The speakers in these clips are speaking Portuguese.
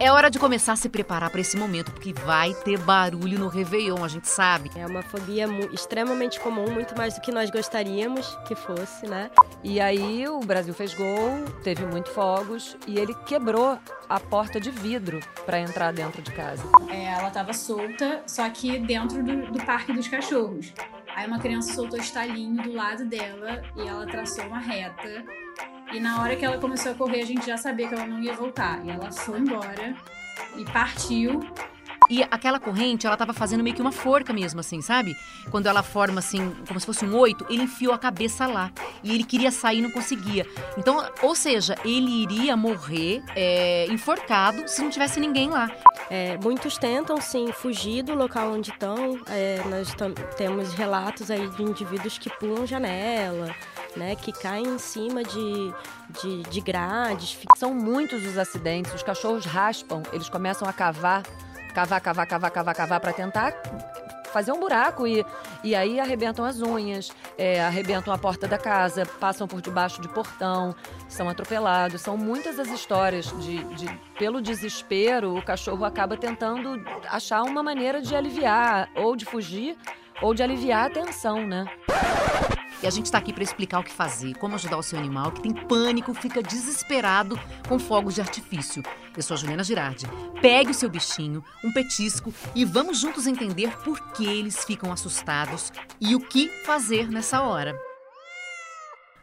É hora de começar a se preparar para esse momento, porque vai ter barulho no Réveillon, a gente sabe. É uma fobia extremamente comum, muito mais do que nós gostaríamos que fosse, né? E aí o Brasil fez gol, teve muito fogos e ele quebrou a porta de vidro para entrar dentro de casa. É, ela estava solta, só que dentro do, do Parque dos Cachorros. Aí uma criança soltou estalinho do lado dela e ela traçou uma reta e na hora que ela começou a correr, a gente já sabia que ela não ia voltar. E ela foi embora e partiu. E aquela corrente, ela tava fazendo meio que uma forca mesmo, assim, sabe? Quando ela forma assim, como se fosse um oito, ele enfiou a cabeça lá. E ele queria sair e não conseguia. Então, ou seja, ele iria morrer é, enforcado se não tivesse ninguém lá. É, muitos tentam, sim, fugir do local onde estão. É, nós temos relatos aí de indivíduos que pulam janela, né, que caem em cima de, de, de grades. São muitos os acidentes, os cachorros raspam, eles começam a cavar, cavar, cavar, cavar, cavar, cavar para tentar fazer um buraco e, e aí arrebentam as unhas, é, arrebentam a porta da casa, passam por debaixo de portão, são atropelados. São muitas as histórias de, de pelo desespero, o cachorro acaba tentando achar uma maneira de aliviar ou de fugir ou de aliviar a tensão, né? E a gente está aqui para explicar o que fazer, como ajudar o seu animal que tem pânico, fica desesperado com fogos de artifício. Eu sou a Juliana Girardi. Pegue o seu bichinho, um petisco e vamos juntos entender por que eles ficam assustados e o que fazer nessa hora.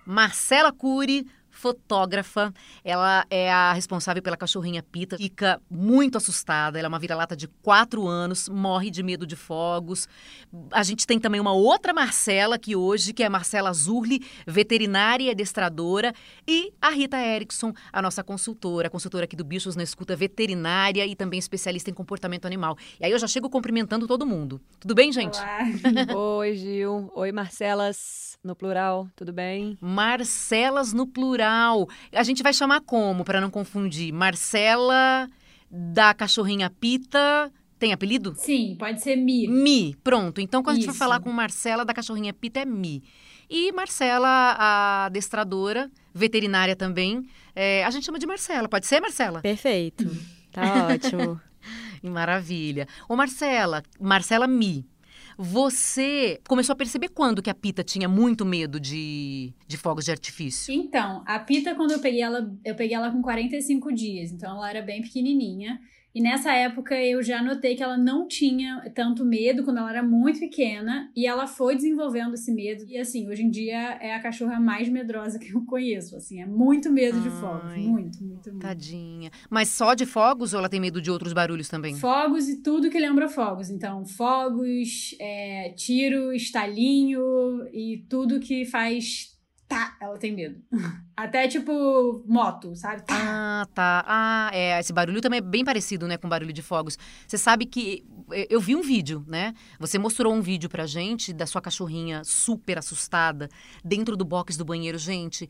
Marcela Cury fotógrafa. Ela é a responsável pela cachorrinha Pita. Fica muito assustada. Ela é uma vira-lata de quatro anos, morre de medo de fogos. A gente tem também uma outra Marcela aqui hoje, que é a Marcela Zurli, veterinária e adestradora. E a Rita Erickson, a nossa consultora, consultora aqui do Bichos na Escuta, veterinária e também especialista em comportamento animal. E aí eu já chego cumprimentando todo mundo. Tudo bem, gente? Oi, Gil. Oi, Marcelas, no plural. Tudo bem? Marcelas no plural plural. A gente vai chamar como, para não confundir? Marcela da cachorrinha Pita. Tem apelido? Sim, pode ser Mi. Mi, pronto. Então, quando Isso. a gente for falar com Marcela da cachorrinha Pita, é Mi. E Marcela, a adestradora, veterinária também. É, a gente chama de Marcela. Pode ser, Marcela? Perfeito. Tá ótimo. Maravilha. Ô, Marcela, Marcela Mi. Você começou a perceber quando que a Pita tinha muito medo de, de fogos de artifício? Então, a Pita, quando eu peguei ela, eu peguei ela com 45 dias, então ela era bem pequenininha. E nessa época eu já notei que ela não tinha tanto medo quando ela era muito pequena e ela foi desenvolvendo esse medo. E assim, hoje em dia é a cachorra mais medrosa que eu conheço, assim, é muito medo Ai, de fogos, muito, muito, muito. Tadinha. Mas só de fogos ou ela tem medo de outros barulhos também? Fogos e tudo que lembra fogos. Então, fogos, é, tiro, estalinho e tudo que faz tá, ela tem medo. Até tipo moto, sabe? Tá. Ah, tá. Ah, é. Esse barulho também é bem parecido, né, com barulho de fogos. Você sabe que eu vi um vídeo, né? Você mostrou um vídeo pra gente da sua cachorrinha super assustada dentro do box do banheiro, gente.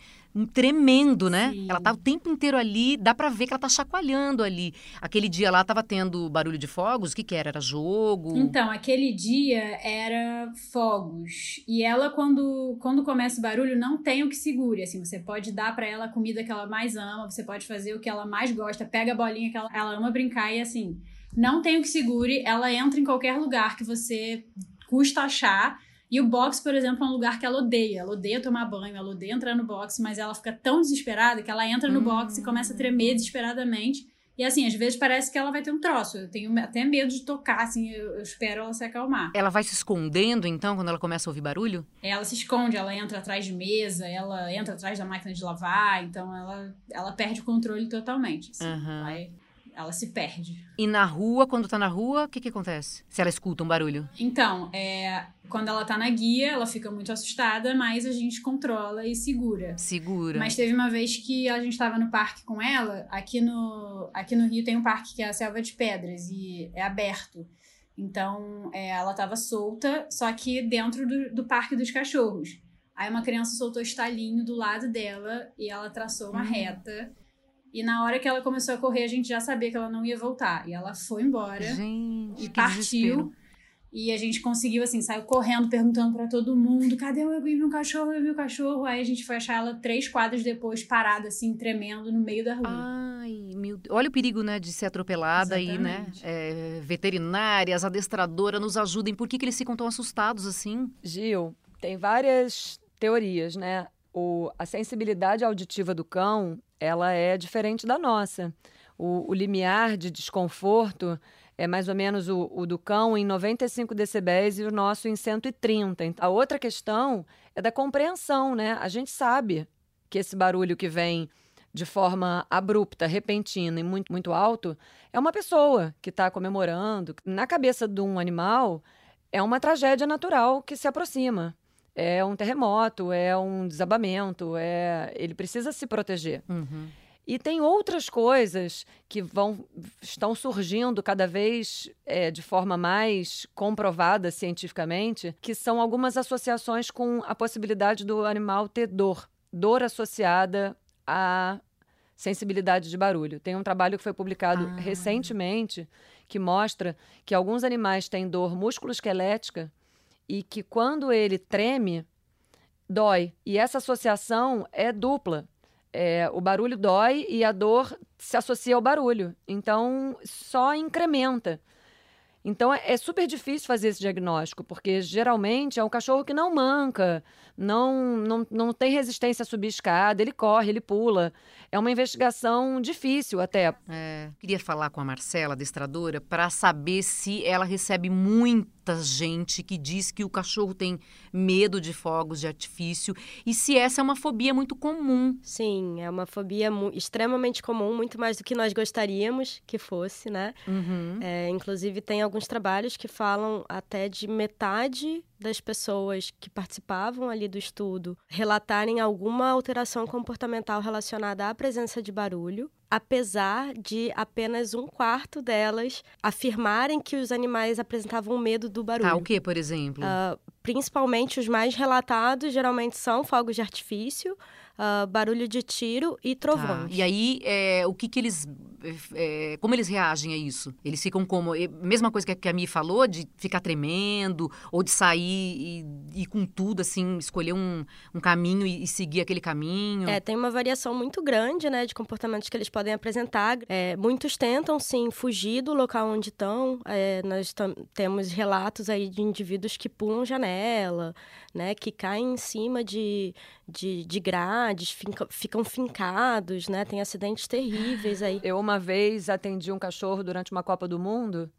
Tremendo, né? Sim. Ela tá o tempo inteiro ali, dá pra ver que ela tá chacoalhando ali. Aquele dia lá tava tendo barulho de fogos, o que que era? Era jogo? Então, aquele dia era fogos. E ela, quando, quando começa o barulho, não tem o que segure, assim. Você pode dar para ela a comida que ela mais ama, você pode fazer o que ela mais gosta, pega a bolinha que ela, ela ama brincar e assim não tem o que segure, ela entra em qualquer lugar que você custa achar. E o box, por exemplo, é um lugar que ela odeia. Ela odeia tomar banho, ela odeia entrar no box, mas ela fica tão desesperada que ela entra no hum. box e começa a tremer desesperadamente. E assim, às vezes parece que ela vai ter um troço. Eu tenho até medo de tocar, assim, eu, eu, espero ela se acalmar. Ela vai se escondendo, então, quando ela começa a ouvir barulho? Ela se esconde, ela entra atrás de mesa, ela entra atrás da máquina de lavar, então ela, ela perde o controle totalmente. Assim, uhum. vai, ela se perde. E na rua, quando tá na rua, o que que acontece? Se ela escuta um barulho? Então, é, quando ela tá na guia, ela fica muito assustada, mas a gente controla e segura. Segura. Mas teve uma vez que a gente tava no parque com ela, aqui no, aqui no Rio tem um parque que é a Selva de Pedras e é aberto. Então, é, ela tava solta, só que dentro do, do Parque dos Cachorros. Aí uma criança soltou estalinho do lado dela e ela traçou uma hum. reta E na hora que ela começou a correr, a gente já sabia que ela não ia voltar. E ela foi embora Gente, e partiu. desespero. E a gente conseguiu, assim, saiu correndo, perguntando pra todo mundo: cadê o meu cachorro? Eu vi o cachorro. Aí a gente foi achar ela três quadras depois, parada, assim, tremendo no meio da rua. Ai, meu Deus. Olha o perigo, né, de ser atropelada aí, né? Exatamente. É, veterinárias, adestradoras, nos ajudem. Por que, que eles ficam tão assustados assim? Gil, tem várias teorias, né? O, a sensibilidade auditiva do cão, ela é diferente da nossa. O, o limiar de desconforto é mais ou menos o, o do cão em 95 decibéis e o nosso em 130. Então, A outra questão é da compreensão, né? A gente sabe que esse barulho que vem de forma abrupta, repentina e muito, muito alto, é uma pessoa que está comemorando. Na cabeça de um animal, é uma tragédia natural que se aproxima. É um terremoto, é um desabamento, é ele precisa se proteger. Uhum. E tem outras coisas que vão estão surgindo cada vez é, de forma mais comprovada cientificamente, que são algumas associações com a possibilidade do animal ter dor, dor associada à sensibilidade de barulho. Tem um trabalho que foi publicado Ah. recentemente que mostra que alguns animais têm dor musculoesquelética e que quando ele treme, dói. E essa associação é dupla. É, o barulho dói e a dor se associa ao barulho. Então, só incrementa. Então, é, é super difícil fazer esse diagnóstico, porque geralmente é um cachorro que não manca, não, não, não tem resistência a subir escada, ele corre, ele pula. É uma investigação difícil até. É, queria falar com a Marcela, adestradora, para saber se ela recebe muita gente que diz que o cachorro tem medo de fogos de artifício e se essa é uma fobia muito comum. Sim, é uma fobia extremamente comum, muito mais do que nós gostaríamos que fosse, né? Uhum. É, inclusive, tem alguns trabalhos que falam até de metade das pessoas que participavam ali do estudo relatarem alguma alteração comportamental relacionada à presença de barulho, apesar de apenas um quarto delas afirmarem que os animais apresentavam medo do barulho. Tá, o que, por exemplo? Ah, principalmente os mais relatados geralmente são fogos de artifício, ah, barulho de tiro e Tá. trovões. E aí, é, o que que eles... é, como eles reagem a isso? Eles ficam como... é, Mesma coisa que a- que a Mi falou, de ficar tremendo, ou de sair e ir com tudo, assim, escolher um, um caminho e, e seguir aquele caminho. É, tem uma variação muito grande, né, de comportamentos que eles podem apresentar. É, muitos tentam, sim, fugir do local onde estão. É, nós temos relatos aí de indivíduos que pulam janela, né, que caem em cima de, de, de grades, finca- ficam fincados, né, tem acidentes terríveis aí. Eu uma vez atendi um cachorro durante uma Copa do Mundo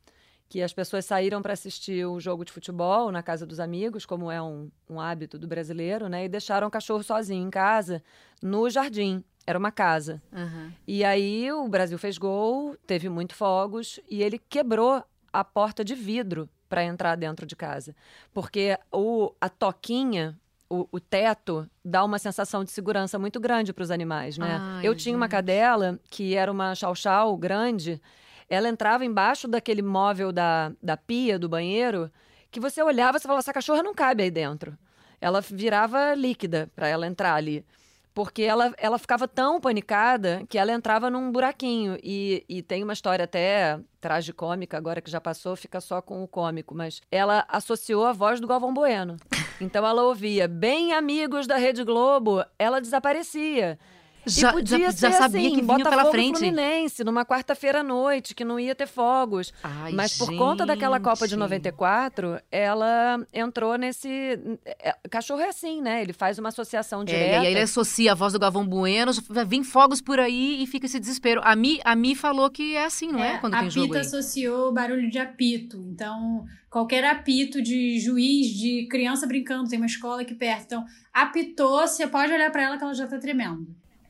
que as pessoas saíram para assistir o jogo de futebol na casa dos amigos, como é um, um hábito do brasileiro, né? E deixaram o cachorro sozinho em casa, no jardim. Era uma casa. Aham. E aí o Brasil fez gol, teve muito fogos e ele quebrou a porta de vidro para entrar dentro de casa, porque o, a toquinha, o, o teto dá uma sensação de segurança muito grande para os animais, né? Ai, Eu tinha uma cadela que era uma chau-chau grande, ela entrava embaixo daquele móvel da, da pia do banheiro que você olhava e falava, essa cachorra não cabe aí dentro. Ela virava líquida para ela entrar ali. Porque ela, ela ficava tão panicada que ela entrava num buraquinho. E, e tem uma história até tragicômica, agora que já passou, fica só com o cômico. Mas ela associou a voz do Galvão Bueno. Então ela ouvia, bem amigos da Rede Globo, ela desaparecia. Já, e podia já, ser já sabia assim, que vinha Botafogo pela frente. Fluminense, numa quarta-feira à noite, que não ia ter fogos. Ai, Mas por conta daquela Copa de gente. 94, ela entrou nesse. é, Cachorro é assim, né? Ele faz uma associação É, direta. e aí ele associa a voz do Galvão Bueno, vem fogos por aí e fica esse desespero. A Mi, a Mi falou que é assim, não é? Quando a tem jogo Pita aí. associou barulho de apito. Então, qualquer apito de juiz, de criança brincando, tem uma escola aqui perto. Então, apitou, você pode olhar pra ela que ela já tá tremendo.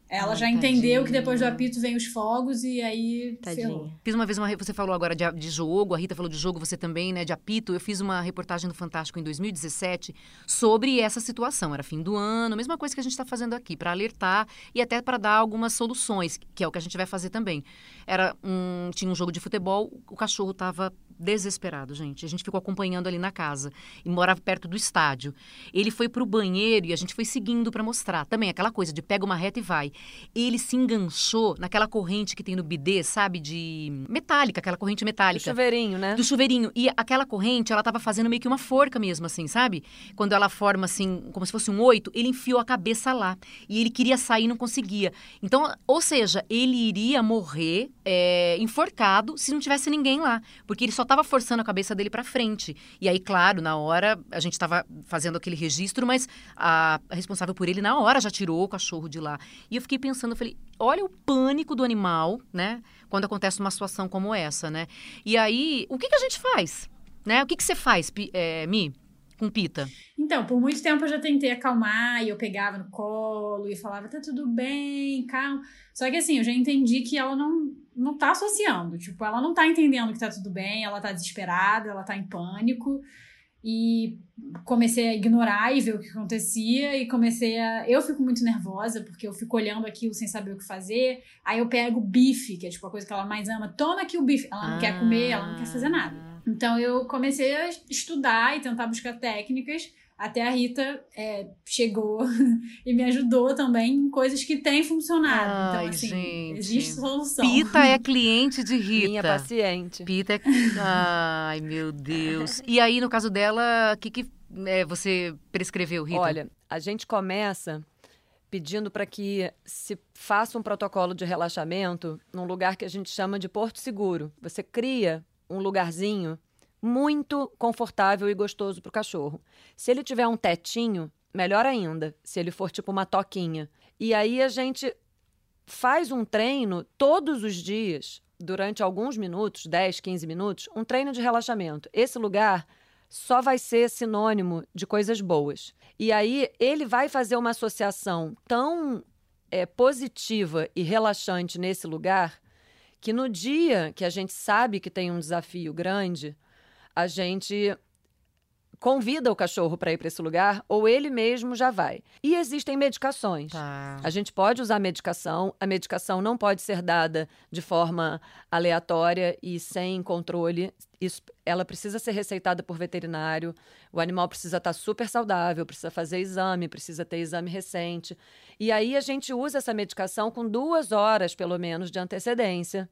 Ela Ai, já entendeu que depois do tadinha. apito vem os fogos e aí ferrou. Tadinha. Fiz uma vez uma. Você falou agora de, de jogo, a Rita falou de jogo, você também, né? De apito. Eu fiz uma reportagem no Fantástico em 2017 sobre essa situação. Era fim do ano, mesma coisa que a gente está fazendo aqui, para alertar e até para dar algumas soluções, que é o que a gente vai fazer também. Era um, tinha um jogo de futebol, o cachorro estava desesperado, gente. A gente ficou acompanhando ali na casa e morava perto do estádio. Ele foi pro banheiro e a gente foi seguindo para mostrar. Também aquela coisa de pega uma reta e vai. Ele se enganchou naquela corrente que tem no bidê, sabe, de metálica, aquela corrente metálica. Do chuveirinho, né? Do chuveirinho. E aquela corrente, ela tava fazendo meio que uma forca mesmo, assim, sabe? Quando ela forma assim, como se fosse um oito, ele enfiou a cabeça lá. E ele queria sair e não conseguia. Então, ou seja, ele iria morrer é, enforcado se não tivesse ninguém lá. Porque ele só estava forçando a cabeça dele para frente. E aí, claro, na hora, a gente estava fazendo aquele registro, mas a responsável por ele, na hora, já tirou o cachorro de lá. E eu fiquei pensando, eu falei, olha o pânico do animal, né? Quando acontece uma situação como essa, né? E aí, o que, que a gente faz? Né? O que, que você faz, é, Mi? Com Pita? Então, por muito tempo eu já tentei acalmar e eu pegava no colo e falava, tá tudo bem, calma. Só que assim, eu já entendi que ela não, não tá associando. Tipo, ela não tá entendendo que tá tudo bem, ela tá desesperada, ela tá em pânico. E comecei a ignorar e ver o que acontecia e comecei a... Eu fico muito nervosa porque eu fico olhando aquilo sem saber o que fazer. Aí eu pego bife, que é tipo a coisa que ela mais ama. Toma aqui o bife. Ela não ah. quer comer, ela não quer fazer nada. Então eu comecei a estudar e tentar buscar técnicas. Até a Rita é, chegou e me ajudou também em coisas que têm funcionado. Então, Ai, então, assim, gente. existe solução. Pita é cliente de Rita. Minha paciente. Pita é. Ai, meu Deus. E aí, no caso dela, o que, que é, você prescreveu, Rita? Olha, a gente começa pedindo para que se faça um protocolo de relaxamento num lugar que a gente chama de Porto Seguro. Você cria um lugarzinho muito confortável e gostoso para o cachorro. Se ele tiver um tetinho, melhor ainda, se ele for tipo uma toquinha. E aí a gente faz um treino todos os dias, durante alguns minutos, 10, 15 minutos, um treino de relaxamento. Esse lugar só vai ser sinônimo de coisas boas. E aí ele vai fazer uma associação tão é, positiva e relaxante nesse lugar que no dia que a gente sabe que tem um desafio grande, a gente convida o cachorro para ir para esse lugar ou ele mesmo já vai. E existem medicações. Tá. A gente pode usar medicação, a medicação não pode ser dada de forma aleatória e sem controle. Isso, ela precisa ser receitada por veterinário. O animal precisa estar tá super saudável, precisa fazer exame, precisa ter exame recente. E aí a gente usa essa medicação com duas horas, pelo menos, de antecedência.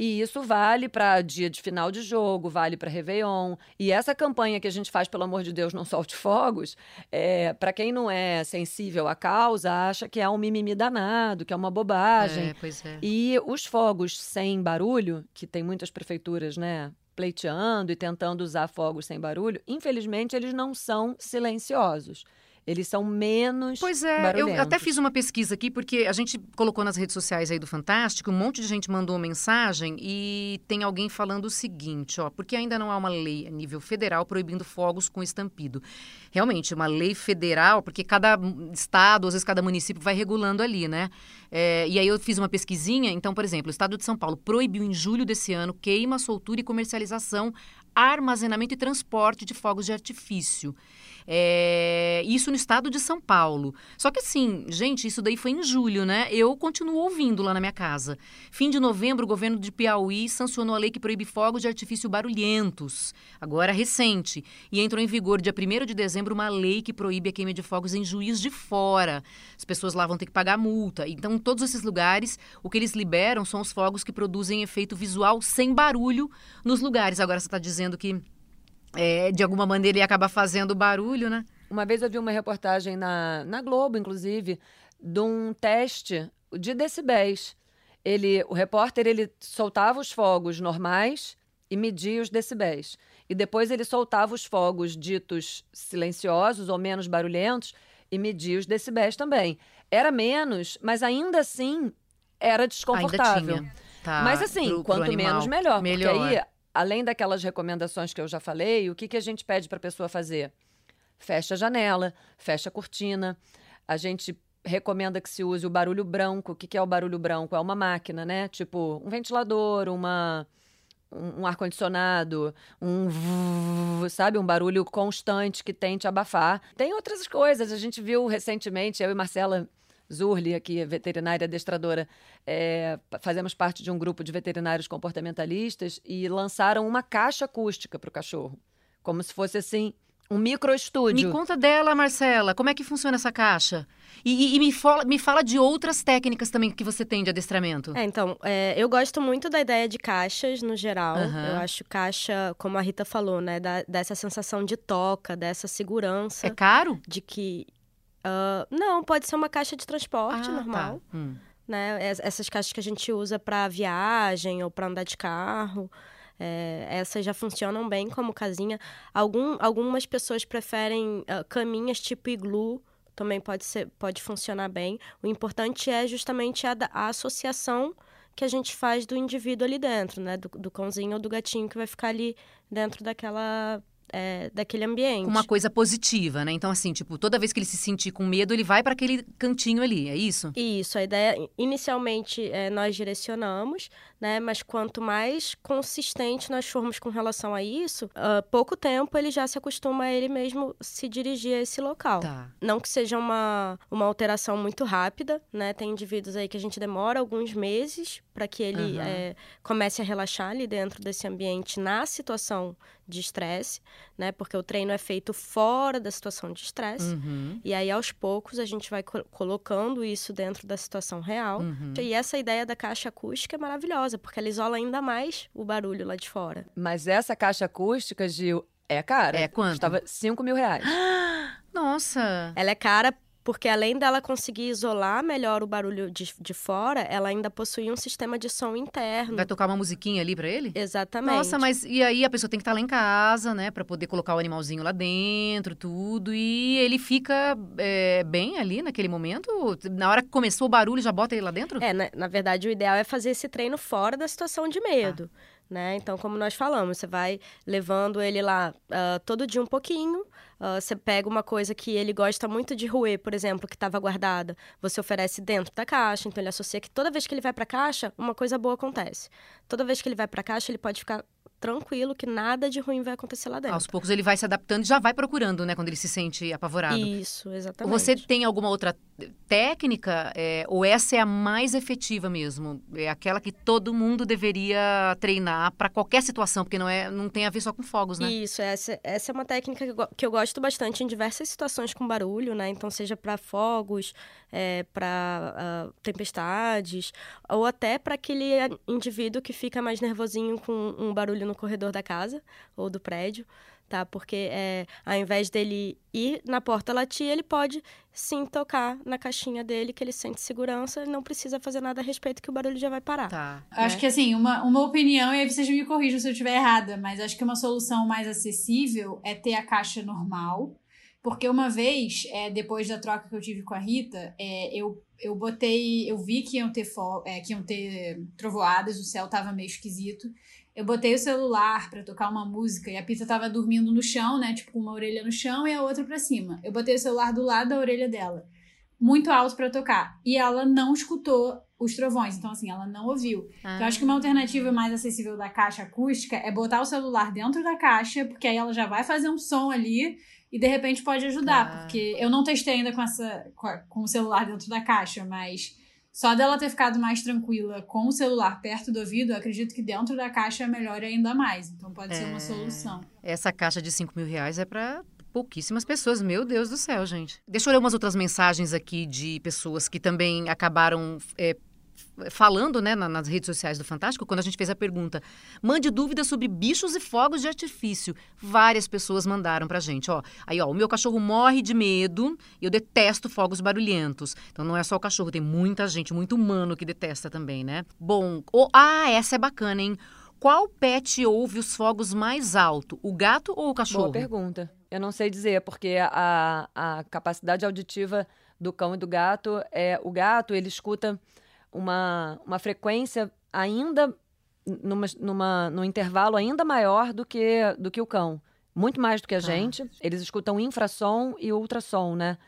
E isso vale para dia de final de jogo, vale para Réveillon. E essa campanha que a gente faz, pelo amor de Deus, não solte fogos, é, para quem não é sensível à causa, acha que é um mimimi danado, que é uma bobagem. É, pois é. E os fogos sem barulho, que tem muitas prefeituras, né? pleiteando e tentando usar fogos sem barulho, infelizmente eles não são silenciosos. Eles são menos. Pois é, eu até fiz uma pesquisa aqui, porque a gente colocou nas redes sociais aí do Fantástico, um monte de gente mandou mensagem e tem alguém falando o seguinte, ó, porque ainda não há uma lei a nível federal proibindo fogos com estampido. Realmente, uma lei federal, porque cada estado, às vezes cada município vai regulando ali, né? É, e aí eu fiz uma pesquisinha, então, por exemplo, o estado de São Paulo proibiu em julho desse ano queima, soltura e comercialização armazenamento e transporte de fogos de artifício. É, isso no estado de São Paulo. Só que assim, gente, isso daí foi em julho, né? Eu continuo ouvindo lá na minha casa. Fim de novembro, o governo de Piauí sancionou a lei que proíbe fogos de artifício barulhentos. Agora recente. E entrou em vigor dia 1 de dezembro uma lei que proíbe a queima de fogos em juiz de fora. As pessoas lá vão ter que pagar multa. Então, todos esses lugares, o que eles liberam são os fogos que produzem efeito visual sem barulho nos lugares. Agora você está dizendo que é, de alguma maneira ia acabar fazendo barulho, né? Uma vez eu vi uma reportagem na, na Globo, inclusive, de um teste de decibéis. Ele, o repórter ele soltava os fogos normais e media os decibéis. E depois ele soltava os fogos ditos silenciosos ou menos barulhentos e media os decibéis também. Era menos, mas ainda assim era desconfortável. Tá, mas assim, pro, quanto pro menos, melhor. melhor. Porque aí além daquelas recomendações que eu já falei, o que, que a gente pede para a pessoa fazer? Fecha a janela, fecha a cortina. A gente recomenda que se use o barulho branco. O que, que é o barulho branco? É uma máquina, né? Tipo um ventilador, uma um, ar-condicionado, um sabe, um barulho constante que tente abafar. Tem outras coisas. A gente viu recentemente, eu e Marcela Zurli, aqui, veterinária adestradora, é, fazemos parte de um grupo de veterinários comportamentalistas e lançaram uma caixa acústica para o cachorro. Como se fosse assim um microestúdio. Me conta dela, Marcela. Como é que funciona essa caixa? E, e, e me, fala, me fala de outras técnicas também que você tem de adestramento. É, então, é, eu gosto muito da ideia de caixas no geral. Uhum. Eu acho caixa, como a Rita falou, né? Da, dessa sensação de toca, dessa segurança. É caro? De que. Uh, não, pode ser uma caixa de transporte ah, normal. Tá. Hum. Né? Essas caixas que a gente usa para viagem ou para andar de carro. É, essas já funcionam bem como casinha. Algum, algumas pessoas preferem uh, caminhas tipo iglu, também pode, ser, pode funcionar bem. O importante é justamente a, a associação que a gente faz do indivíduo ali dentro, né? Do, do cãozinho ou do gatinho que vai ficar ali dentro daquela é, daquele ambiente. Uma coisa positiva, né? Então, assim, tipo, toda vez que ele se sentir com medo, ele vai para aquele cantinho ali, é isso? Isso, a ideia, inicialmente, é, nós direcionamos, né? Mas quanto mais consistente nós formos com relação a isso, uh, pouco tempo ele já se acostuma a ele mesmo se dirigir a esse local. Tá. Não que seja uma, uma alteração muito rápida, né? Tem indivíduos aí que a gente demora alguns meses para que ele uhum. é, comece a relaxar ali dentro desse ambiente na situação de estresse, né? Porque o treino é feito fora da situação de estresse. Uhum. E aí, aos poucos, a gente vai co colocando isso dentro da situação real. Uhum. E essa ideia da caixa acústica é maravilhosa, porque ela isola ainda mais o barulho lá de fora. Mas essa caixa acústica, Gil, é cara. É quanto? Custava 5 mil reais. Nossa! Ela é cara porque além dela conseguir isolar melhor o barulho de, de fora, ela ainda possui um sistema de som interno. Vai tocar uma musiquinha ali para ele? Exatamente. Nossa, mas e aí a pessoa tem que estar tá lá em casa, né, para poder colocar o animalzinho lá dentro, tudo, e ele fica é, bem ali naquele momento? Na hora que começou o barulho, já bota ele lá dentro? É, na, na verdade, o ideal é fazer esse treino fora da situação de medo. Ah. Né? Então, como nós falamos, você vai levando ele lá uh, todo dia um pouquinho. Uh, você pega uma coisa que ele gosta muito de roer, por exemplo, que estava guardada, você oferece dentro da caixa. Então, ele associa que toda vez que ele vai para a caixa, uma coisa boa acontece. Toda vez que ele vai para a caixa, ele pode ficar tranquilo que nada de ruim vai acontecer lá dentro. Aos poucos ele vai se adaptando e já vai procurando, né? Quando ele se sente apavorado. Isso, exatamente. Você tem alguma outra técnica é, ou essa é a mais efetiva mesmo? É aquela que todo mundo deveria treinar para qualquer situação, porque não, é, não tem a ver só com fogos, né? Isso, essa, essa é uma técnica que eu, que eu gosto bastante em diversas situações com barulho, né? Então, seja para fogos, é, para uh, ah, tempestades, ou até para aquele indivíduo que fica mais nervosinho com um barulho no corredor da casa ou do prédio, tá? Porque é, ao invés dele ir na porta latir, ele pode sim tocar na caixinha dele, que ele sente segurança, ele não precisa fazer nada a respeito, que o barulho já vai parar. Tá. Né? Acho que assim, uma, uma opinião, e aí vocês me corrijam se eu estiver errada, mas acho que uma solução mais acessível é ter a caixa normal. Porque uma vez, é, depois da troca que eu tive com a Rita, é, eu, eu botei. Eu vi que iam ter, é, que iam ter trovoadas, o céu tava meio esquisito. Eu botei o celular para tocar uma música e a Pita tava dormindo no chão, né? Tipo, com uma orelha no chão e a outra para cima. Eu botei o celular do lado da orelha dela, muito alto para tocar. E ela não escutou os trovões. Então, assim, ela não ouviu. Ah. Então, acho que uma alternativa mais acessível da caixa acústica é botar o celular dentro da caixa, porque aí ela já vai fazer um som ali e de repente pode ajudar. Ah. Porque eu não testei ainda com, essa, com o celular dentro da caixa, mas só dela ter ficado mais tranquila com o celular perto do ouvido, eu acredito que dentro da caixa melhore ainda mais. Então pode é... ser uma é. solução. Essa caixa de 5 mil reais é para pouquíssimas pessoas. Meu Deus do céu, gente. Deixa eu ler umas outras mensagens aqui de pessoas que também acabaram é, falando né, nas redes sociais do Fantástico, quando a gente fez a pergunta, mande dúvidas sobre bichos e fogos de artifício. Várias pessoas mandaram pra gente, ó. Aí, ó, o meu cachorro morre de medo e eu detesto fogos barulhentos. Então não é só o cachorro, tem muita gente, muito humano que detesta também, né? Bom, oh, ah, essa é bacana, hein? Qual pet ouve os fogos mais alto, o gato ou o cachorro? Boa pergunta. Eu não sei dizer, porque a, a capacidade auditiva do cão e do gato é o gato, ele escuta uma, uma frequência ainda numa, numa, num intervalo ainda maior do que, do que o cão. Muito mais do que a ah. gente. Eles escutam infrassom e ultrassom, né?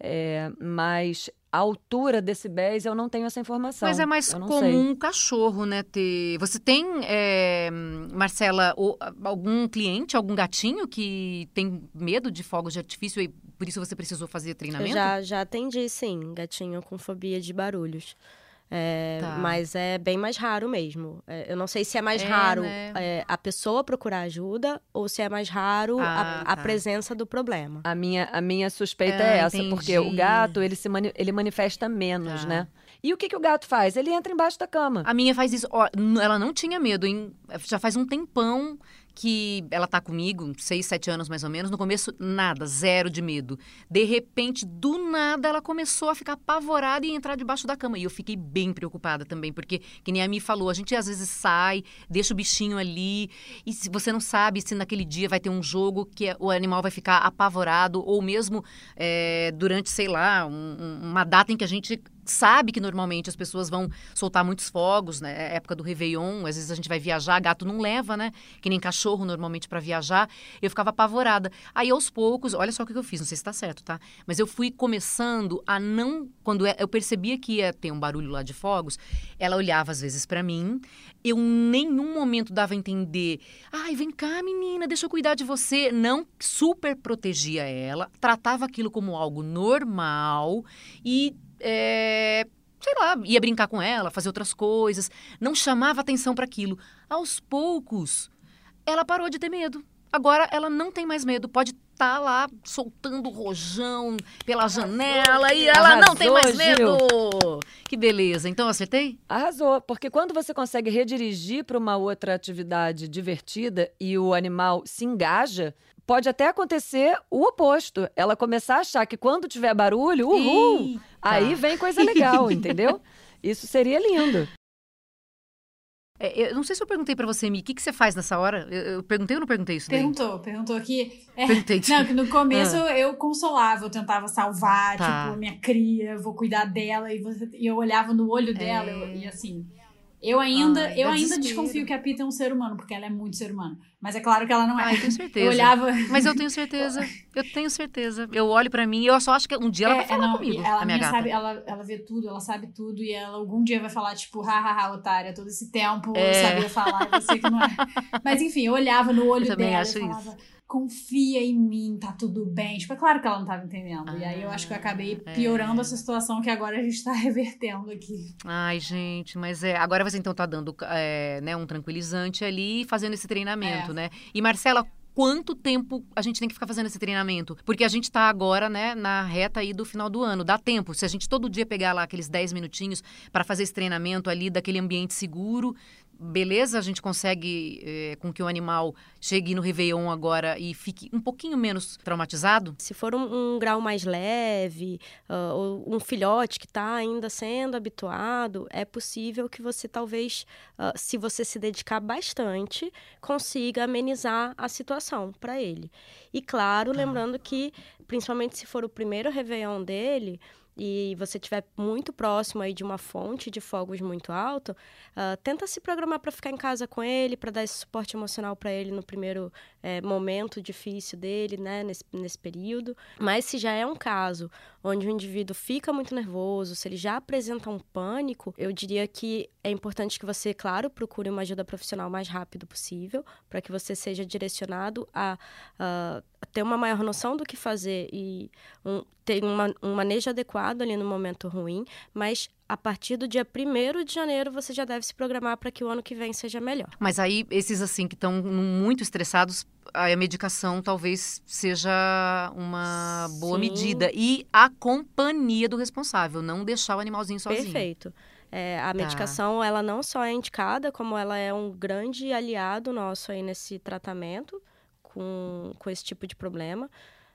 É, mas a altura decibéis eu não tenho essa informação. Mas é mais comum um cachorro, né? Ter. Você tem, é, Marcela, algum cliente, algum gatinho que tem medo de fogos de artifício e por isso você precisou fazer treinamento? Eu já, já atendi, sim, gatinho com fobia de barulhos. É, Tá. Mas é bem mais raro mesmo. É, eu não sei se é mais É, raro né? é, a pessoa procurar ajuda ou se é mais raro Ah, a, a tá. presença do problema. A minha, a minha suspeita Ah, é essa, porque o entendi. gato, ele, se mani- ele manifesta menos, Tá. né? E o que, que o gato faz? Ele entra embaixo da cama. A minha faz isso. Ó, ela não tinha medo, hein? Já faz um tempão que ela tá comigo, seis, sete anos mais ou menos. No começo, nada, zero de medo. De repente, do nada, ela começou a ficar apavorada e entrar debaixo da cama. E eu fiquei bem preocupada também, porque, que nem a Mi falou, a gente às vezes sai, deixa o bichinho ali, e se você não sabe se naquele dia vai ter um jogo que o animal vai ficar apavorado, ou mesmo é, durante, sei lá, um- uma data em que a gente sabe que normalmente as pessoas vão soltar muitos fogos, né? É época do Réveillon, às vezes a gente vai viajar, gato não leva, né? Que nem cachorro normalmente para viajar. Eu ficava apavorada. Aí aos poucos, olha só o que eu fiz, não sei se tá certo, tá? Mas eu fui começando a não, quando eu percebia que ia ter um barulho lá de fogos, ela olhava às vezes para mim, eu nenhum momento dava a entender, ai, vem cá, menina, deixa eu cuidar de você. Não super protegia ela, tratava aquilo como algo normal e é, sei lá, ia brincar com ela, fazer outras coisas, não chamava atenção para aquilo. Aos poucos, ela parou de ter medo. Agora ela não tem mais medo, pode estar lá soltando rojão pela janela e ela não tem mais Arrasou, medo. Que beleza. Então acertei? Arrasou, porque quando você consegue redirigir para uma outra atividade divertida e o animal se engaja, pode até acontecer o oposto. Ela começar a achar que quando tiver barulho, uhul, Eita. aí vem coisa legal, entendeu? Isso seria lindo. É, eu não sei se eu perguntei para você, Mi, o que, que você faz nessa hora? Eu, eu perguntei ou não perguntei isso daí? Perguntou, perguntou aqui. É, Perguntei. Não, que no começo eu consolava, eu tentava salvar, Ah. Tá. tipo, minha cria, eu vou cuidar dela, e, você- e eu olhava no olho dela, eu- e assim. Eu ainda, Ai, eu ainda desespero. desconfio que a Pita é um ser humano, porque ela é muito ser humano. Mas é claro que ela não é. Ah, eu tenho certeza. Eu olhava. Mas eu tenho certeza. Eu tenho certeza. Eu olho pra mim e eu só acho que um dia ela vai É, falar não, e comigo, ela, a minha gata. sabe, ela, ela vê tudo, ela sabe tudo, e ela algum dia vai falar, tipo, hahaha, otária, todo esse tempo eu É. sabia falar, você que não é. Mas enfim, eu olhava no olho Eu também dela acho e falava, confia em mim, tá tudo bem. Tipo, é claro que ela não tava entendendo. e aí eu acho que eu acabei Ah, piorando é. essa situação que agora a gente tá revertendo aqui. Ai, gente, mas é. Agora você então tá dando é, né, um tranquilizante ali e fazendo esse treinamento, É. né? E Marcela, quanto tempo a gente tem que ficar fazendo esse treinamento? Porque a gente tá agora, né, na reta aí do final do ano. Dá tempo. Se a gente todo dia pegar lá aqueles 10 minutinhos para fazer esse treinamento ali daquele ambiente seguro. Beleza, a gente consegue é, com que o animal chegue no Réveillon agora e fique um pouquinho menos traumatizado? Se for um, um grau mais leve, ah, ou um filhote que está ainda sendo habituado, é possível que você talvez, ah, se você se dedicar bastante, consiga amenizar a situação para ele. E claro, lembrando que, principalmente se for o primeiro Réveillon dele, e você estiver muito próximo aí de uma fonte de fogos muito alto, ah, tenta se programar para ficar em casa com ele, para dar esse suporte emocional para ele no primeiro eh, momento difícil dele, né, nesse, nesse período. Mas se já é um caso onde o indivíduo fica muito nervoso, se ele já apresenta um pânico, eu diria que é importante que você, claro, procure uma ajuda profissional o mais rápido possível, para que você seja direcionado a, a ter uma maior noção do que fazer e um, ter uma, um manejo adequado ali no momento ruim, mas a partir do dia 1 de janeiro você já deve se programar para que o ano que vem seja melhor. Mas aí, esses assim que estão muito estressados, a medicação talvez seja uma boa Sim. medida. E a companhia do responsável, não deixar o animalzinho sozinho. Perfeito. É, a Tá. medicação, ela não só é indicada, como ela é um grande aliado nosso aí nesse tratamento com, com esse tipo de problema.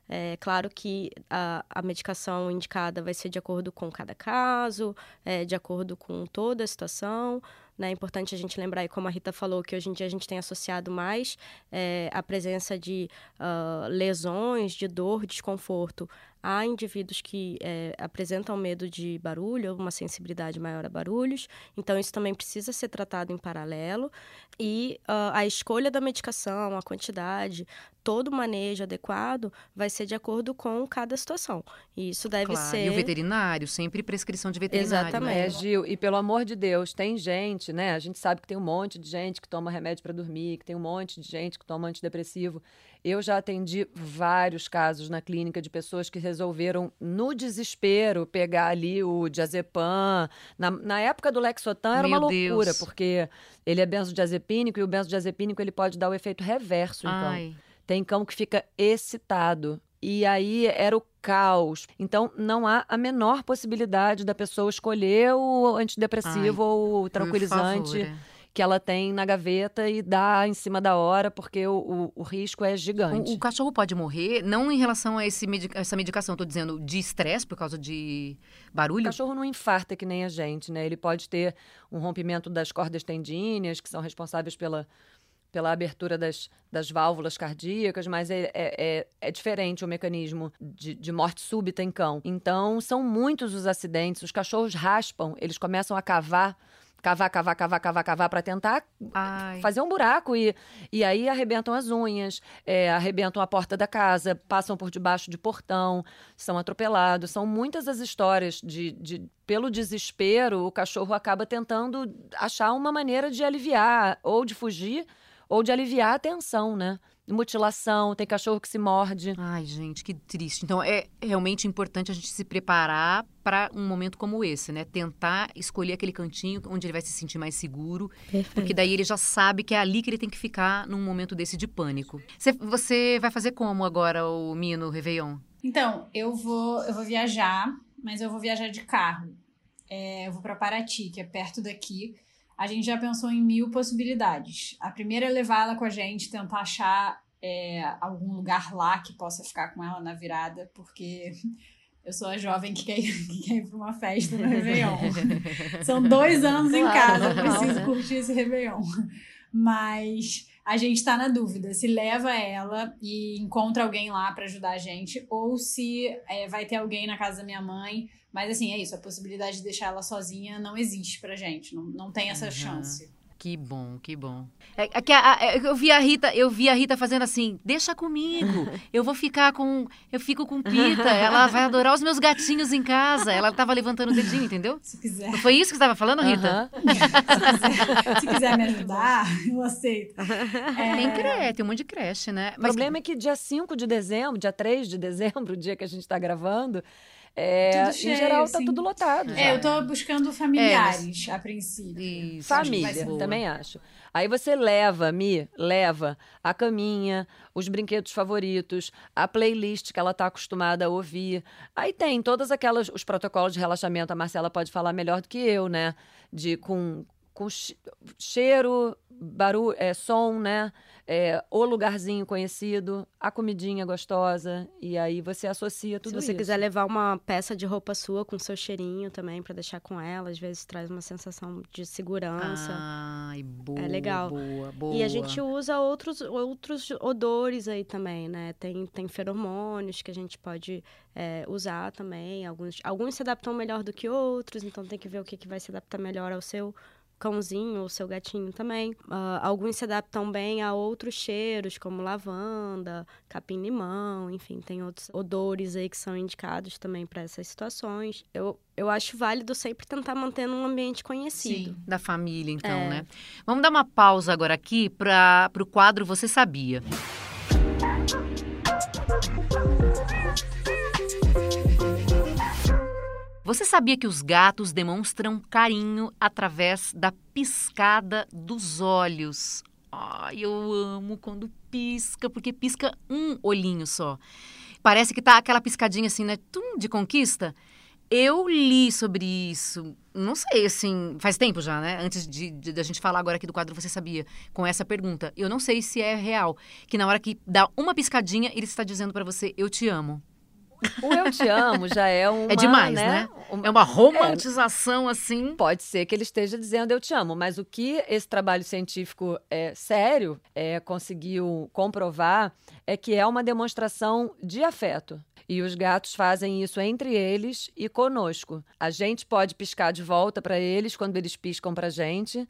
É claro que a, a medicação indicada vai ser de acordo com cada caso, é, de acordo com toda a situação. né? É importante a gente lembrar, aí, como a Rita falou, que hoje em dia a gente tem associado mais é, a presença de ah, lesões, de dor, desconforto Há indivíduos que é, apresentam medo de barulho uma sensibilidade maior a barulhos, então isso também precisa ser tratado em paralelo. E ah, a escolha da medicação, a quantidade, todo o manejo adequado vai ser de acordo com cada situação. E isso deve Claro. ser. E o veterinário, sempre prescrição de veterinário. Exatamente. né? É, Gil, e pelo amor de Deus, tem gente né? A gente sabe que tem um monte de gente que toma remédio para dormir, que tem um monte de gente que toma antidepressivo. Eu já atendi vários casos na clínica de pessoas que resolveram, no desespero, pegar ali o diazepam. Na, na época do Lexotan era Meu uma loucura, Deus. porque ele é benzodiazepínico e o benzodiazepínico ele pode dar o efeito reverso, então. Ai. Tem cão que fica excitado. E aí era o caos. Então, não há a menor possibilidade da pessoa escolher o antidepressivo ou o tranquilizante que ela tem na gaveta e dar em cima da hora, porque o, o- o risco é gigante. O, o cachorro pode morrer, não em relação a esse essa medicação, tô dizendo de estresse por causa de O barulho. cachorro não infarta que nem a gente, né? Ele pode ter um rompimento das cordas tendíneas, que são responsáveis pela, pela abertura das, das válvulas cardíacas, mas é, é, é- é diferente o mecanismo de, de morte súbita em cão. Então, são muitos os acidentes. Os cachorros raspam, eles começam a cavar, cavar, cavar, cavar, cavar, cavar, para tentar Ai. fazer um buraco e, e aí arrebentam as unhas, é, arrebentam a porta da casa, passam por debaixo de portão, são atropelados. São muitas as histórias de, de pelo desespero, o cachorro acaba tentando achar uma maneira de aliviar, ou de fugir, ou de aliviar a tensão, né? Mutilação, tem cachorro que se morde. Ai, gente, que triste. Então, é realmente importante a gente se preparar para um momento como esse, né? Tentar escolher aquele cantinho onde ele vai se sentir mais seguro, porque daí ele já sabe que é ali que ele tem que ficar num momento desse de pânico. Você, você vai fazer como agora o Mino Réveillon? Então, eu vou, eu vou viajar, mas eu vou viajar de carro. É, eu vou para Paraty, que é perto daqui. A gente já pensou em mil possibilidades. A primeira é levar ela com a gente, tentar achar é, algum lugar lá que possa ficar com ela na virada, porque eu sou a jovem que quer, ir- que quer ir para uma festa no Réveillon. São dois anos em Claro, casa, eu preciso né? curtir esse Réveillon. Mas a gente tá na dúvida se leva ela e encontra alguém lá pra ajudar a gente, ou se é, vai ter alguém na casa da minha mãe. Mas assim, é isso, a possibilidade de deixar ela sozinha não existe pra gente, não, não tem essa Uhum. chance. Que bom, que bom. É, é que a- a- eu vi a Rita, eu vi a Rita fazendo assim: "Deixa comigo. Eu vou ficar com, eu fico com Pita. Ela vai adorar os meus gatinhos em casa". Ela tava levantando o dedinho, entendeu? Se quiser, Não foi isso que você estava falando, Rita? Aham. se quiser me ajudar, eu aceito. É, Tem creche, tem um monte de creche, né? O problema é que dia 5 de dezembro, dia 3 de dezembro, o dia que a gente está gravando, é, Tudo cheio, em geral tá sim. tudo lotado. já. É, eu tô buscando familiares a princípio. Isso, Família, também acho. Aí você leva, Mi, leva a caminha, os brinquedos favoritos, a playlist que ela tá acostumada a ouvir. Aí tem todas aquelas, os protocolos de relaxamento, a Marcela pode falar melhor do que eu, né? De com, com che- cheiro, barulho, é, som, né? É, o lugarzinho conhecido, a comidinha gostosa, e aí você associa tudo Se você isso. quiser levar uma peça de roupa sua com seu cheirinho também pra deixar com ela, às vezes traz uma sensação de segurança. Ai, boa. É legal. Boa, boa. E a gente usa outros, outros odores aí também, né? Tem, tem feromônios que a gente pode é, usar também. Alguns, alguns se adaptam melhor do que outros, então tem que ver o que, que vai se adaptar melhor ao seu cãozinho ou seu gatinho também. Ah, alguns se adaptam bem a outros cheiros, como lavanda, capim-limão, enfim, tem outros odores aí que são indicados também para essas situações. Eu, eu acho válido sempre tentar manter num ambiente conhecido. Sim. Da família, então, É. né? Vamos dar uma pausa agora aqui para o quadro Você Sabia. Você sabia que os gatos demonstram carinho através da piscada dos olhos? Ai, eu amo quando pisca, porque pisca um olhinho só. Parece que tá aquela piscadinha assim, né? Tum, de conquista. Eu li sobre isso, não sei, assim, faz tempo já, né? Antes de, de- da gente falar agora aqui do quadro Você Sabia, com essa pergunta. Eu não sei se é real, que na hora que dá uma piscadinha, ele está dizendo pra você, eu te amo. O eu te amo já é uma, é demais, né? uma- É uma romantização, assim. Pode ser que ele esteja dizendo eu te amo, mas o que esse trabalho científico é sério é, conseguiu comprovar é que é uma demonstração de afeto. E os gatos fazem isso entre eles e conosco. A gente pode piscar de volta para eles quando eles piscam para gente,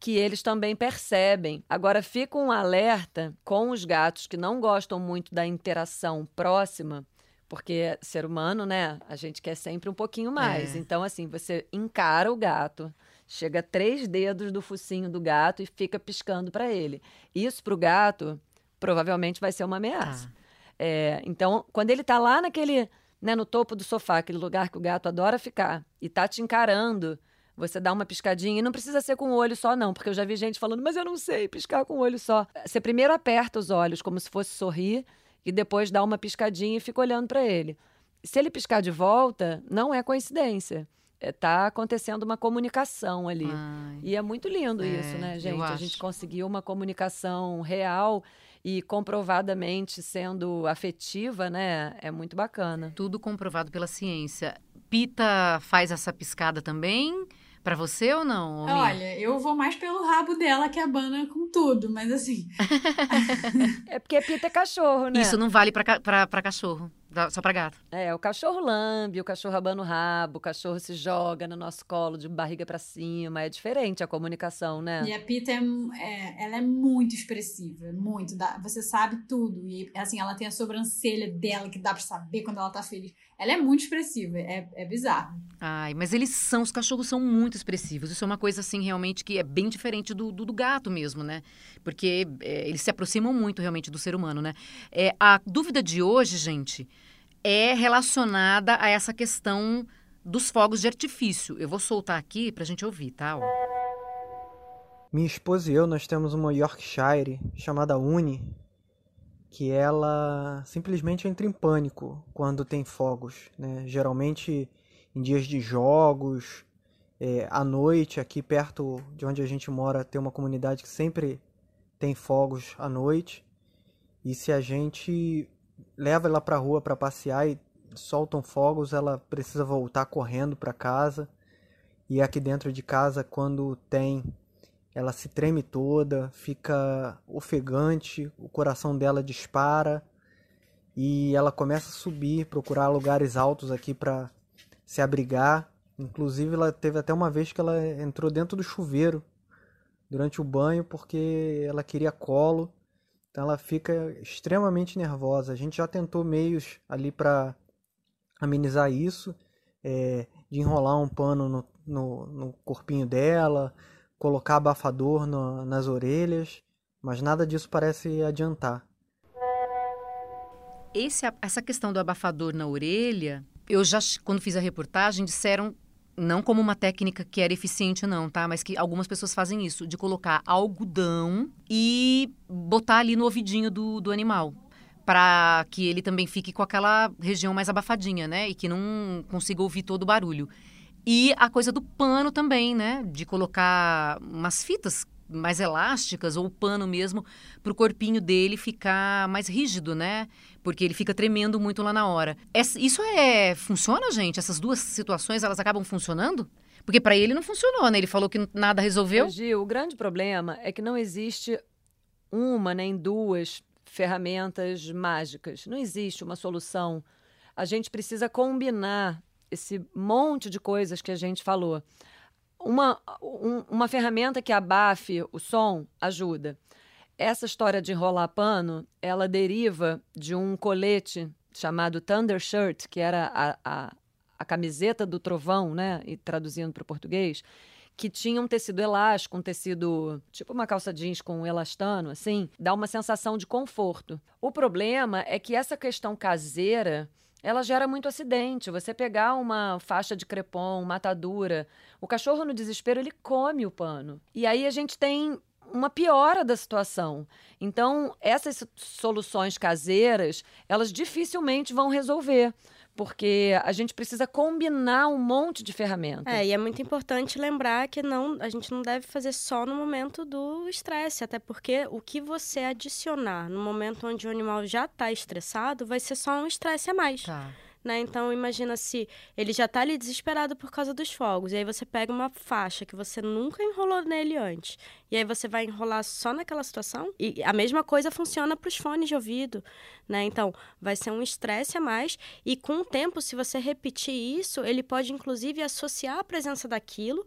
que eles também percebem. Agora fica um alerta com os gatos que não gostam muito da interação próxima, porque ser humano, né? A gente quer sempre um pouquinho mais. É. Então, assim, você encara o gato, chega a três dedos do focinho do gato e fica piscando para ele. Isso para o gato provavelmente vai ser uma ameaça. Ah. É, então, quando ele está lá naquele, né, no topo do sofá, aquele lugar que o gato adora ficar, e tá te encarando, você dá uma piscadinha e não precisa ser com o olho só, não, porque eu já vi gente falando, mas eu não sei piscar com o olho só. Você primeiro aperta os olhos como se fosse sorrir e depois dá uma piscadinha e fica olhando para ele. Se ele piscar de volta, não é coincidência. Está é, acontecendo uma comunicação ali. Ai, e é muito lindo é, isso, né, gente? A gente conseguiu uma comunicação real e comprovadamente sendo afetiva, né? É muito bacana. Tudo comprovado pela ciência. Pita faz essa piscada também? Para você ou não? Olha, eu vou mais pelo rabo dela que abana com tudo, mas assim. é porque Pita é cachorro, né? Isso não vale para cachorro. Só pra gato. É, o cachorro lambe, o cachorro abana o rabo, o cachorro se joga no nosso colo de barriga para cima. É diferente a comunicação, né? E a Pita é, é, ela é muito expressiva, muito. Dá, você sabe tudo. E assim, ela tem a sobrancelha dela que dá pra saber quando ela tá feliz. Ela é muito expressiva, é, é bizarro. Ai, mas eles são, os cachorros são muito expressivos. Isso é uma coisa, assim, realmente que é bem diferente do, do, do gato mesmo, né? Porque é, eles se aproximam muito realmente do ser humano, né? É, a dúvida de hoje, gente é relacionada a essa questão dos fogos de artifício. Eu vou soltar aqui para a gente ouvir, tá? Ó. Minha esposa e eu, nós temos uma Yorkshire chamada Uni, que ela simplesmente entra em pânico quando tem fogos, né? Geralmente em dias de jogos, é, à noite, aqui perto de onde a gente mora, tem uma comunidade que sempre tem fogos à noite. E se a gente leva ela para rua para passear e soltam fogos, ela precisa voltar correndo para casa. E aqui dentro de casa, quando tem, ela se treme toda, fica ofegante, o coração dela dispara e ela começa a subir, procurar lugares altos aqui para se abrigar. Inclusive, ela teve até uma vez que ela entrou dentro do chuveiro durante o banho porque ela queria colo então ela fica extremamente nervosa. A gente já tentou meios ali para amenizar isso, é, de enrolar um pano no, no, no corpinho dela, colocar abafador no, nas orelhas, mas nada disso parece adiantar. Esse, essa questão do abafador na orelha, eu já, quando fiz a reportagem, disseram não como uma técnica que era eficiente, não, tá? Mas que algumas pessoas fazem isso, de colocar algodão e botar ali no ouvidinho do, do animal. Para que ele também fique com aquela região mais abafadinha, né? E que não consiga ouvir todo o barulho. E a coisa do pano também, né? De colocar umas fitas mais elásticas ou o pano mesmo para o corpinho dele ficar mais rígido, né? Porque ele fica tremendo muito lá na hora. Isso é funciona, gente? Essas duas situações elas acabam funcionando? Porque para ele não funcionou, né? Ele falou que nada resolveu. Gil, o grande problema é que não existe uma nem duas ferramentas mágicas. Não existe uma solução. A gente precisa combinar esse monte de coisas que a gente falou uma, um, uma ferramenta que abafe o som ajuda. Essa história de enrolar pano, ela deriva de um colete chamado Thunder Shirt, que era a, a, a camiseta do trovão, né? E traduzindo para o português, que tinha um tecido elástico, um tecido tipo uma calça jeans com um elastano, assim, dá uma sensação de conforto. O problema é que essa questão caseira ela gera muito acidente. Você pegar uma faixa de crepom, uma atadura, o cachorro no desespero ele come o pano. E aí a gente tem uma piora da situação. Então, essas soluções caseiras, elas dificilmente vão resolver porque a gente precisa combinar um monte de ferramentas. É, e é muito importante lembrar que não, a gente não deve fazer só no momento do estresse, até porque o que você adicionar no momento onde o animal já está estressado vai ser só um estresse a mais. Tá. Né? Então, imagina se ele já está ali desesperado por causa dos fogos, e aí você pega uma faixa que você nunca enrolou nele antes, e aí você vai enrolar só naquela situação, e a mesma coisa funciona para os fones de ouvido, né? Então, vai ser um estresse a mais, e com o tempo, se você repetir isso, ele pode inclusive associar a presença daquilo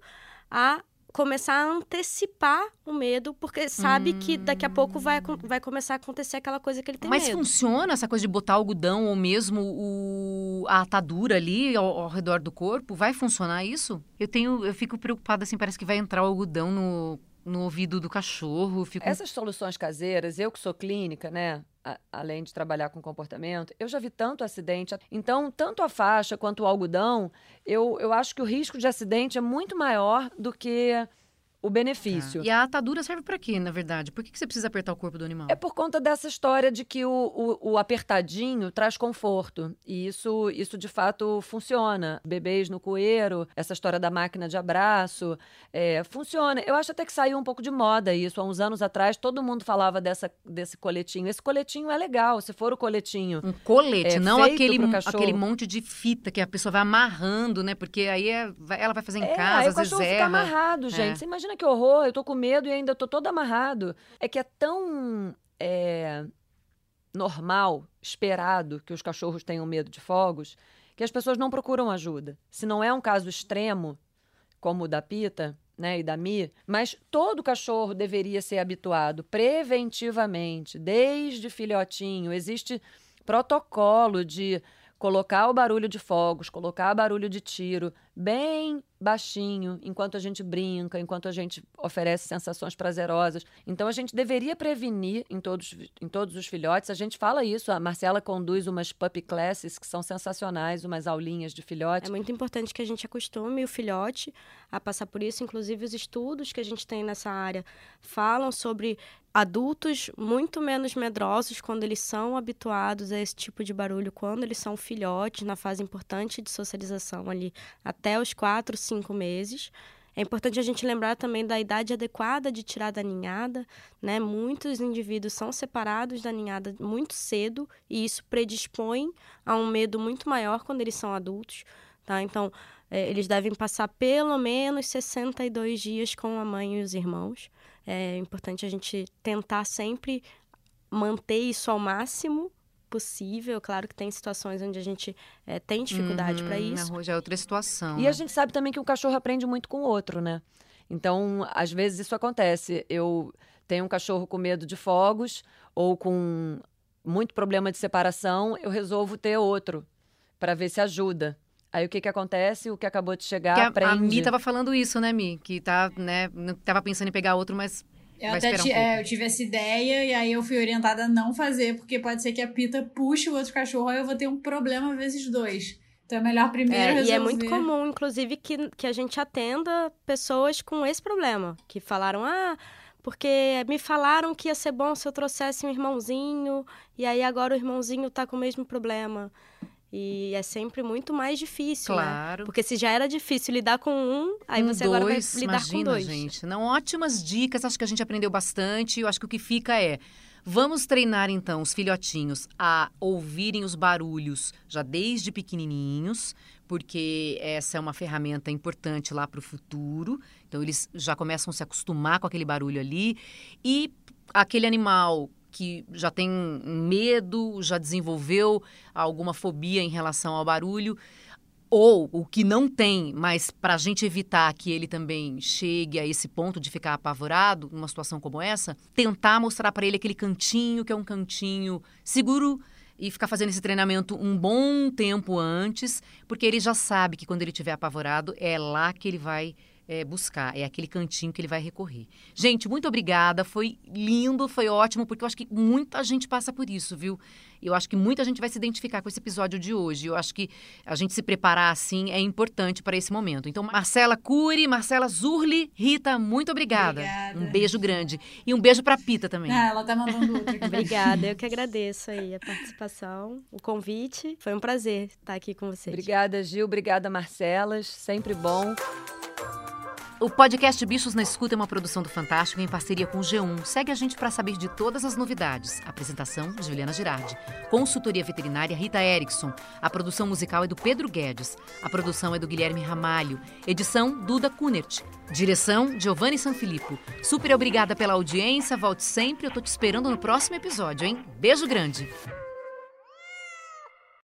a começar a antecipar o medo, porque sabe hum. que daqui a pouco vai, vai começar a acontecer aquela coisa que ele tem Mas medo. Mas funciona essa coisa de botar algodão ou mesmo o, a atadura ali ao, ao, redor do corpo? Vai funcionar isso? Eu tenho, eu fico preocupada assim, parece que vai entrar o algodão no no ouvido do cachorro. Fico... Essas soluções caseiras, eu que sou clínica, né? A, além de trabalhar com comportamento, eu já vi tanto acidente. Então, tanto a faixa quanto o algodão, eu, eu acho que o risco de acidente é muito maior do que o benefício. Tá. E a atadura serve para quê, na verdade? Por que, que você precisa apertar o corpo do animal? É por conta dessa história de que o, o, o, apertadinho traz conforto. E isso, isso de fato funciona. Bebês no coeiro, essa história da máquina de abraço, é, funciona. Eu acho até que saiu um pouco de moda isso. Há uns anos atrás, todo mundo falava dessa, desse coletinho. Esse coletinho é legal, se for o coletinho. Um colete, é, não aquele, aquele monte de fita que a pessoa vai amarrando, né? Porque aí é, ela vai fazer em é, casa, aí às vezes o cachorro fica amarrado, gente. É. Você imagina que horror, eu tô com medo e ainda tô todo amarrado. É que é tão é, normal, esperado, que os cachorros tenham medo de fogos, que as pessoas não procuram ajuda. Se não é um caso extremo, como o da Pita, né, e da Mi, mas todo cachorro deveria ser habituado preventivamente, desde filhotinho. Existe protocolo de colocar o barulho de fogos, colocar barulho de tiro bem baixinho, enquanto a gente brinca, enquanto a gente oferece sensações prazerosas. Então a gente deveria prevenir em todos, em todos os filhotes. A gente fala isso, a Marcela conduz umas puppy classes que são sensacionais, umas aulinhas de filhote. É muito importante que a gente acostume o filhote a passar por isso, inclusive os estudos que a gente tem nessa área falam sobre adultos muito menos medrosos quando eles são habituados a esse tipo de barulho, quando eles são filhotes, na fase importante de socialização ali, até os 4, 5 meses. É importante a gente lembrar também da idade adequada de tirar da ninhada, né? Muitos indivíduos são separados da ninhada muito cedo e isso predispõe a um medo muito maior quando eles são adultos, tá? Então, é, eles devem passar pelo menos 62 dias com a mãe e os irmãos. É importante a gente tentar sempre manter isso ao máximo possível. Claro que tem situações onde a gente é, tem dificuldade uhum, para isso. Na já é outra situação. E né? a gente sabe também que o cachorro aprende muito com o outro, né? Então, às vezes isso acontece. Eu tenho um cachorro com medo de fogos ou com muito problema de separação, eu resolvo ter outro para ver se ajuda. Aí o que que acontece? O que acabou de chegar que a, aprende. A Mi tava falando isso, né, Mi? Que tá, né, tava pensando em pegar outro, mas eu até um é, eu tive essa ideia e aí eu fui orientada a não fazer, porque pode ser que a Pita puxe o outro cachorro, aí eu vou ter um problema vezes dois. Então é melhor primeiro é, resolver. E é muito comum, inclusive, que, que a gente atenda pessoas com esse problema. Que falaram, ah, porque me falaram que ia ser bom se eu trouxesse um irmãozinho, e aí agora o irmãozinho tá com o mesmo problema. E é sempre muito mais difícil, né? claro. Né? Porque se já era difícil lidar com um, aí um você dois, agora vai lidar imagina, com dois. gente. Não, ótimas dicas, acho que a gente aprendeu bastante. Eu acho que o que fica é Vamos treinar então os filhotinhos a ouvirem os barulhos já desde pequenininhos, porque essa é uma ferramenta importante lá para o futuro. Então eles já começam a se acostumar com aquele barulho ali e aquele animal que já tem medo, já desenvolveu alguma fobia em relação ao barulho, ou o que não tem, mas para a gente evitar que ele também chegue a esse ponto de ficar apavorado numa situação como essa, tentar mostrar para ele aquele cantinho que é um cantinho seguro e ficar fazendo esse treinamento um bom tempo antes, porque ele já sabe que quando ele estiver apavorado é lá que ele vai é, buscar, é aquele cantinho que ele vai recorrer. Gente, muito obrigada, foi lindo, foi ótimo, porque eu acho que muita gente passa por isso, viu? Eu acho que muita gente vai se identificar com esse episódio de hoje. Eu acho que a gente se preparar assim é importante para esse momento. Então, Marcela Cury, Marcela Zurli, Rita, muito obrigada. obrigada. Um beijo grande. E um beijo para Pita também. Ah, ela tá mandando outro obrigada, eu que agradeço aí a participação, o convite. Foi um prazer estar aqui com vocês. Obrigada, Gil. Obrigada, Marcelas. Sempre bom. O podcast Bichos na Escuta é uma produção do Fantástico em parceria com o G1. Segue a gente para saber de todas as novidades. Apresentação: Juliana Girardi. Consultoria veterinária: Rita Erickson. A produção musical é do Pedro Guedes. A produção é do Guilherme Ramalho. Edição: Duda Kunert. Direção: Giovanni Sanfilippo. Super obrigada pela audiência. Volte sempre. Eu tô te esperando no próximo episódio, hein? Beijo grande.